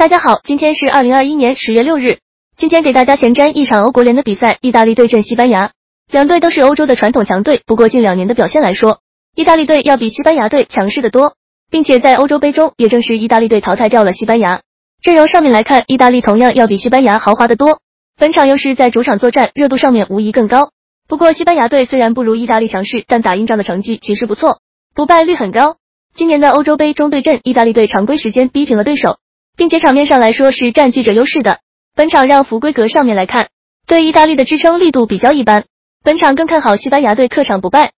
大家好，今天是二零二一年十月六日。今天给大家前瞻一场欧国联的比赛，意大利对阵西班牙。两队都是欧洲的传统强队，不过近两年的表现来说，意大利队要比西班牙队强势的多，并且在欧洲杯中，也正是意大利队淘汰掉了西班牙。阵容上面来看，意大利同样要比西班牙豪华的多。本场又是在主场作战，热度上面无疑更高。不过西班牙队虽然不如意大利强势，但打硬仗的成绩其实不错，不败率很高。今年的欧洲杯中对阵，意大利队常规时间逼平了对手，并且场面上来说是占据着优势的。本场让福规格上面来看，对意大利的支撑力度比较一般。本场更看好西班牙队客场不败。